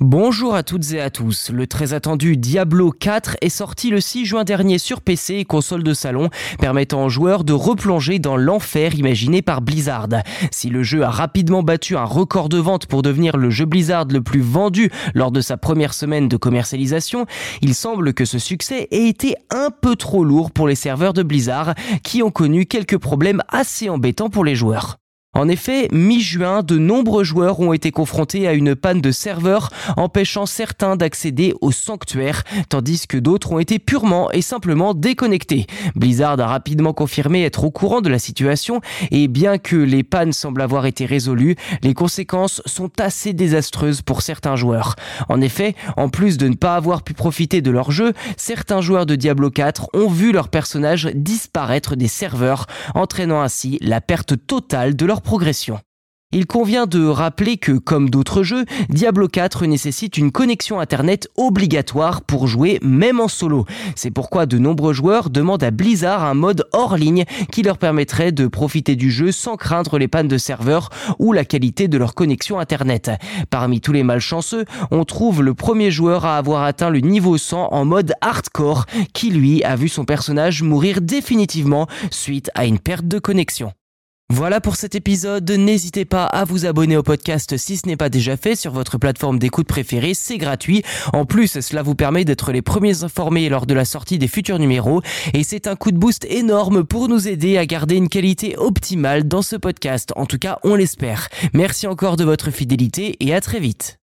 Bonjour à toutes et à tous. Le très attendu Diablo 4 est sorti le 6 juin dernier sur PC et console de salon, permettant aux joueurs de replonger dans l'enfer imaginé par Blizzard. Si le jeu a rapidement battu un record de vente pour devenir le jeu Blizzard le plus vendu lors de sa première semaine de commercialisation, il semble que ce succès ait été un peu trop lourd pour les serveurs de Blizzard qui ont connu quelques problèmes assez embêtants pour les joueurs. En effet, mi-juin, de nombreux joueurs ont été confrontés à une panne de serveur empêchant certains d'accéder au sanctuaire, tandis que d'autres ont été purement et simplement déconnectés. Blizzard a rapidement confirmé être au courant de la situation et bien que les pannes semblent avoir été résolues, les conséquences sont assez désastreuses pour certains joueurs. En effet, en plus de ne pas avoir pu profiter de leur jeu, certains joueurs de Diablo 4 ont vu leur personnage disparaître des serveurs, entraînant ainsi la perte totale de leur Il convient de rappeler que, comme d'autres jeux, Diablo 4 nécessite une connexion Internet obligatoire pour jouer même en solo. C'est pourquoi de nombreux joueurs demandent à Blizzard un mode hors ligne qui leur permettrait de profiter du jeu sans craindre les pannes de serveurs ou la qualité de leur connexion Internet. Parmi tous les malchanceux, on trouve le premier joueur à avoir atteint le niveau 100 en mode hardcore qui lui a vu son personnage mourir définitivement suite à une perte de connexion. Voilà pour cet épisode. N'hésitez pas à vous abonner au podcast si ce n'est pas déjà fait sur votre plateforme d'écoute préférée. C'est gratuit. En plus, cela vous permet d'être les premiers informés lors de la sortie des futurs numéros. Et c'est un coup de boost énorme pour nous aider à garder une qualité optimale dans ce podcast. En tout cas, on l'espère. Merci encore de votre fidélité et à très vite.